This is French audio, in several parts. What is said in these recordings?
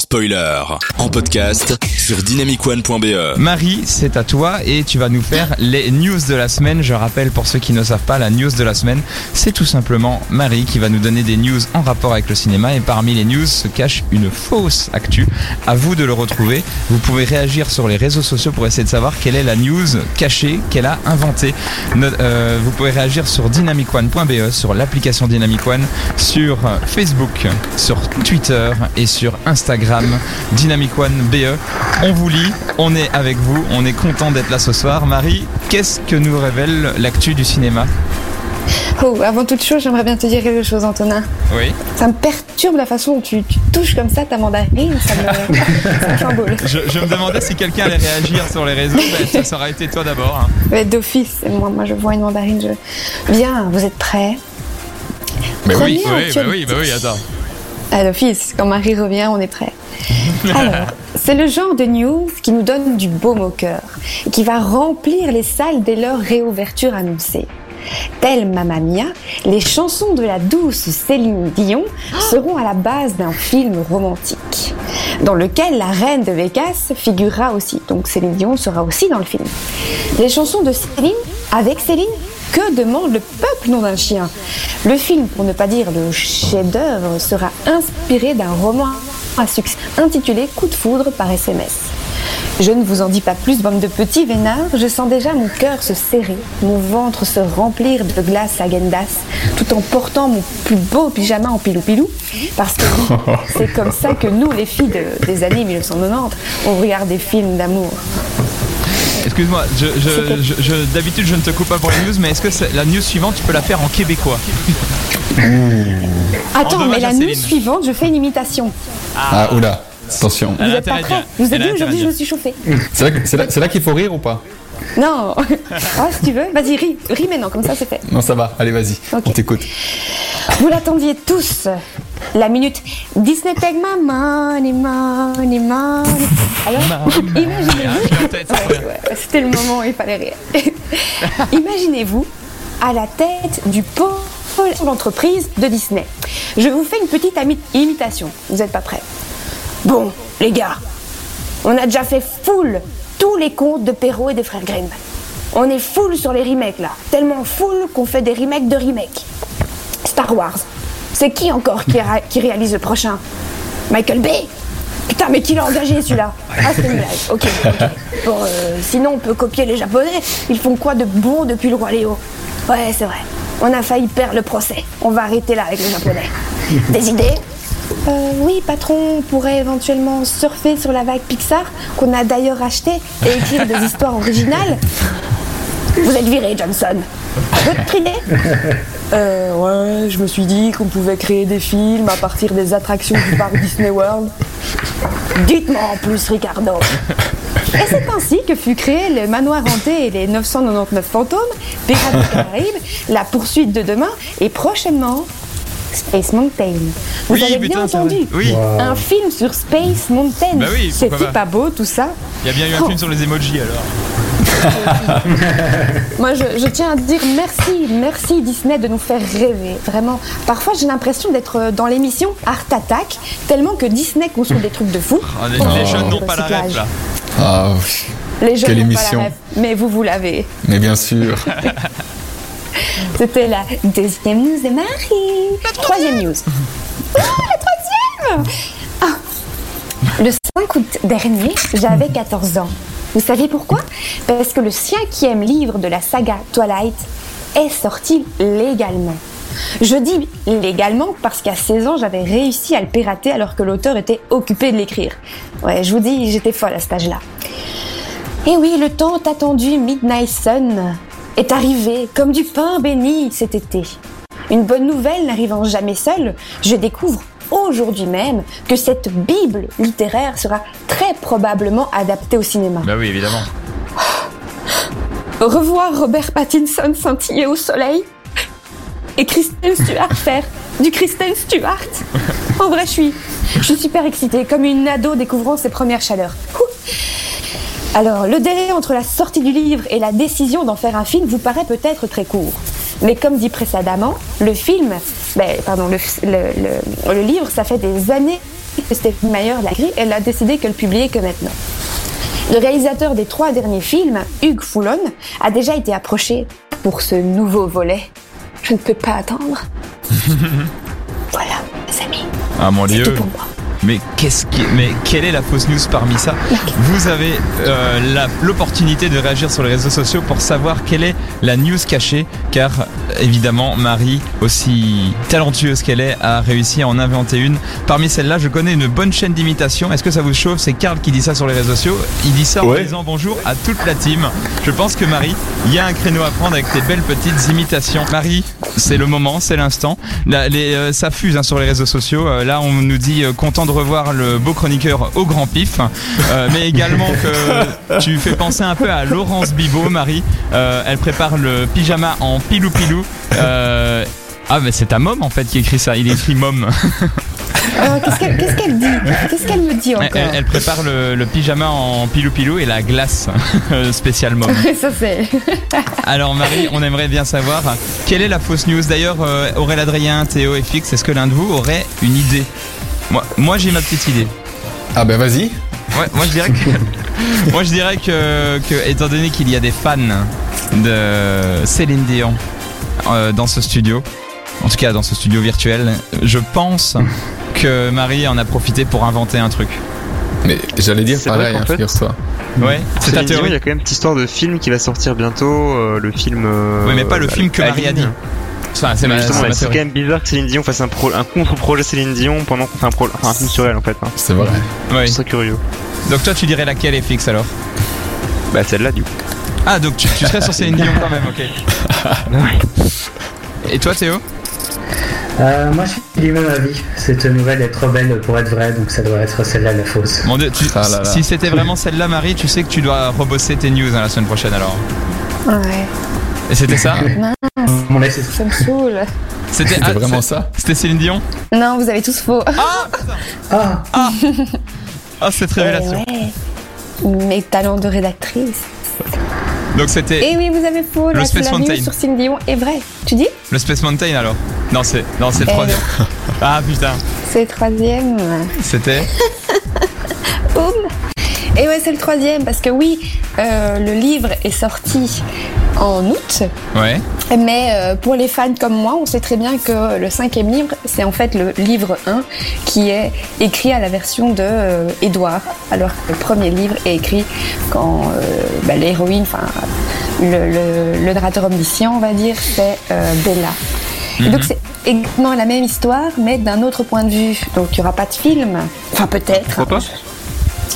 spoiler. En podcast sur dynamicone.be. Marie, c'est à toi et tu vas nous faire les news de la semaine. Je rappelle pour ceux qui ne savent pas, la news de la semaine, c'est tout simplement Marie qui va nous donner des news en rapport avec le cinéma et parmi les news se cache une fausse actu. À vous de le retrouver. Vous pouvez réagir sur les réseaux sociaux pour essayer de savoir quelle est la news cachée qu'elle a inventée. Euh, vous pouvez réagir sur dynamicone.be, sur l'application Dynamic One, sur Facebook, sur Twitter et sur Instagram Dynamic One BE. On vous lit, on est avec vous, on est content d'être là ce soir. Marie, qu'est-ce que nous révèle l'actu du cinéma? Oh, avant toute chose, j'aimerais bien te dire quelque chose, Antonin. Oui. Ça me perturbe la façon dont tu, tu touches comme ça ta mandarine, ça me, ça me chamboule. Je, je me demandais si quelqu'un allait réagir sur les réseaux, ben, ça, aurait été toi d'abord. hein. D'office, moi, moi je vois une mandarine, je... Bien, vous êtes prêts? Mais Premier oui, oui, bah oui, bah oui, attends. À l'office, quand Marie revient, on est prêt. Alors, c'est le genre de news qui nous donne du baume au cœur et qui va remplir les salles dès leur réouverture annoncée. Telle Mamma Mia, les chansons de la douce Céline Dion seront à la base d'un film romantique, dans lequel la reine de Vegas figurera aussi. Donc Céline Dion sera aussi dans le film. Les chansons de Céline, avec Céline, que demande le peuple nom d'un chien Le film, pour ne pas dire le chef-d'œuvre, sera inspiré d'un roman à succès intitulé Coup de foudre par SMS. Je ne vous en dis pas plus, bande de petits vénards. Je sens déjà mon cœur se serrer, mon ventre se remplir de glace à Gendas, tout en portant mon plus beau pyjama en pilou-pilou. Parce que c'est comme ça que nous, les filles de- des années 1990, on regarde des films d'amour. Excuse-moi, je, je, je- je- d'habitude je ne te coupe pas pour les news, mais est-ce que c'est- la news suivante tu peux la faire en québécois Attends, mais la news suivante, je fais une imitation. Ah, oula, attention. Vous êtes pas prêts. Je vous ai dit aujourd'hui, je me suis chauffée. C'est là, qu'il faut rire ou pas Non Ah, si tu veux, vas-y, ris, ris maintenant, comme ça c'est fait. Non, ça va, allez, vas-y, on t'écoute. Vous l'attendiez tous, la minute Disney take my money, money, money. Alors, imaginez-vous. ouais, C'était le moment où il fallait rire. Imaginez-vous à la tête du pôle d'entreprise de Disney. Je vous fais une petite imitation. Vous n'êtes pas prêts? Bon, les gars, on a déjà fait full tous les contes de Perrault et des frères Grimm. On est full sur les remakes là. Tellement full qu'on fait des remakes de remakes. Star Wars. C'est qui encore qui, ra- qui réalise le prochain? Michael Bay? Putain, mais qui l'a engagé celui-là? Ah, c'est une blague. Ok, ok. Bon, euh, sinon, on peut copier les Japonais. Ils font quoi de bon depuis le Roi Léo? Ouais, c'est vrai. On a failli perdre le procès. On va arrêter là avec les Japonais. Des idées? Euh, oui, patron, on pourrait éventuellement surfer sur la vague Pixar, qu'on a d'ailleurs acheté, et écrire des histoires originales. Vous êtes viré, Johnson. Euh, ouais, je me suis dit qu'on pouvait créer des films à partir des attractions du parc Disney World. Dites-moi en plus, Ricardo. Et c'est ainsi que fut créé le manoir hanté et les 999 fantômes, Pirates des Caraïbes, La poursuite de demain et prochainement Space Mountain. Vous Oui, avez putain, bien c'est entendu. Oui. Un film sur Space Mountain. Bah oui, C'était pas. pas beau tout ça Il y a bien eu un Oh. film sur les emojis alors. Moi, je, je tiens à dire merci, merci Disney de nous faire rêver. Vraiment. Parfois, j'ai l'impression d'être dans l'émission Art Attack, tellement que Disney construit des trucs de fou. Ah, les, les le jeunes n'ont pas la rêve là. Ah, oui, Les jeunes Quelle n'ont pas émission. la rêve, mais vous, vous l'avez. mais bien sûr. C'était la deuxième news de Marie. Troisième news. Ah, la troisième Ah. Le 5 août dernier, j'avais 14 ans. Vous savez pourquoi? Parce que le cinquième livre de la saga Twilight est sorti légalement. Je dis légalement parce qu'à 16 ans, j'avais réussi à le pirater alors que l'auteur était occupé de l'écrire. Ouais, je vous dis, j'étais folle à cet âge-là. Et oui, le tant attendu Midnight Sun est arrivé comme du pain béni cet été. Une bonne nouvelle n'arrivant jamais seule, je découvre aujourd'hui même que cette Bible littéraire sera très probablement adaptée au cinéma. Bah oui, évidemment. Revoir Robert Pattinson scintiller au soleil et Kristen Stewart faire du Kristen Stewart. En vrai, je suis, je suis super excitée, comme une ado découvrant ses premières chaleurs. Alors, le délai entre la sortie du livre et la décision d'en faire un film vous paraît peut-être très court. Mais comme dit précédemment, le film, ben, pardon, le, le- le- le livre, ça fait des années Stephanie Meyer l'a écrit, elle a décidé qu'elle publiait que maintenant. Le réalisateur des trois derniers films, Hugues Foulon, a déjà été approché pour ce nouveau volet. Je ne peux pas attendre. voilà, mes amis, Ah mon dieu. tout pour moi. Mais qu'est-ce qui, mais quelle est la fausse news parmi ça Vous avez euh, l'opportunité de réagir sur les réseaux sociaux pour savoir quelle est la news cachée, car évidemment Marie, aussi talentueuse qu'elle est, a réussi à en inventer une. Parmi celles-là, je connais une bonne chaîne d'imitation. Est-ce que ça vous chauffe? C'est Karl qui dit ça sur les réseaux sociaux. Il dit ça en Ouais. disant bonjour à toute la team. Je pense que Marie, il y a un créneau à prendre avec tes belles petites imitations. Marie, c'est le moment, c'est l'instant. Euh, ça fuse hein, sur les réseaux sociaux. Euh, là, on nous dit euh, content de revoir le beau chroniqueur au grand pif, Euh, mais également que tu fais penser un peu à Laurence Bibot, Marie. Euh, elle prépare le pyjama en pilou pilou. Euh, ah, mais c'est ta mom en fait qui écrit ça. Il écrit mom. Euh, Qu'est-ce qu'elle dit? Qu'est-ce qu'elle me dit Elle, encore? elle prépare le, le pyjama en pilou pilou et la glace spéciale mom. Ça c'est. Alors Marie, on aimerait bien savoir quelle est la fausse news? D'ailleurs, Aurélien Adrien, Théo et Fix, est-ce que l'un de vous aurait une idée? Moi, moi j'ai ma petite idée. Ah ben vas-y. Ouais, moi je dirais que, moi je dirais que, que étant donné qu'il y a des fans de Céline Dion euh, dans ce studio, en tout cas dans ce studio virtuel, je pense que Marie en a profité pour inventer un truc. Mais j'allais dire C'est vrai pareil, hein, figure-toi. Ouais, c'est ta Dion, il y théorie. a quand même cette histoire de film qui va sortir bientôt, euh, le film. euh, Oui, mais pas le film que Marie a dit. Enfin, c'est quand même bizarre que Céline Dion fasse un, pro- un contre-projet Céline Dion pendant qu'on fait un, pro- enfin, un film sur elle en fait. Hein. C'est vrai. Ouais. C'est très curieux. Donc toi tu dirais laquelle est fixe alors? Bah celle-là du coup. Ah donc tu, tu serais sur Céline Dion quand même, ok. Et toi Théo? Euh, moi, je suis du même avis. Cette nouvelle est trop belle pour être vraie, donc ça doit être celle-là la fausse. Mon Dieu, tu- Ah là là. si c'était vraiment celle-là Marie, tu sais que tu dois rebosser tes news hein, la semaine prochaine alors. Ouais. Et c'était ça Mon laisse- Ça me saoule. C'était ah, vraiment ça C'était Céline Dion Non, vous avez tous faux. Ah, Ah cette révélation. Ouais. Mes talents de rédactrice. Donc c'était Et oui, vous avez faux. Le La, Space Mountain. news sur Céline Dion est vrai. Tu dis le Space Mountain alors Non c'est non c'est le Eh troisième. Ah putain, C'est le troisième. c'était Boum. Et ouais, c'est le troisième parce que oui, euh, le livre est sorti en août, ouais. mais euh, pour les fans comme moi, on sait très bien que le cinquième livre, c'est en fait le livre 1 qui est écrit à la version de euh, Édouard, alors que le premier livre est écrit quand euh, bah, l'héroïne, enfin le, le, le narrateur omniscient, on va dire, c'est euh, Bella. Et donc c'est exactement la même histoire, mais d'un autre point de vue. Donc il n'y aura pas de film. Enfin peut-être. Pourquoi pas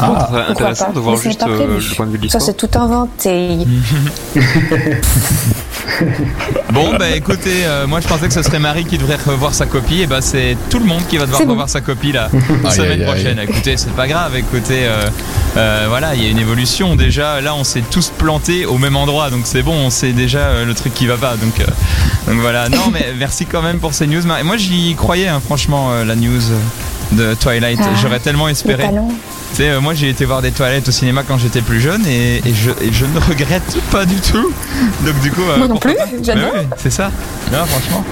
Ah, intéressant de voir Mais juste euh, le point de vue de Ça c'est tout inventé. Bon bah écoutez, euh, moi je pensais que ce serait Marie qui devrait revoir sa copie, et bah c'est tout le monde qui va devoir bon. revoir sa copie la semaine aïe, aïe. prochaine. Écoutez, c'est pas grave, écoutez, euh, euh, voilà, il y a une évolution déjà. Là, on s'est tous plantés au même endroit, donc c'est bon, on sait déjà euh, le truc qui va pas. Donc, euh, donc voilà. Non, mais merci quand même pour ces news. Marie. Moi, j'y croyais, hein, franchement, euh, la news de Twilight. Ah, J'aurais tellement espéré. Tu sais, euh, moi j'ai été voir des toilettes au cinéma quand j'étais plus jeune et, et je, et je ne regrette pas du tout. Donc du coup, euh, Moi non plus, j'adore. C'est ça. Non, franchement.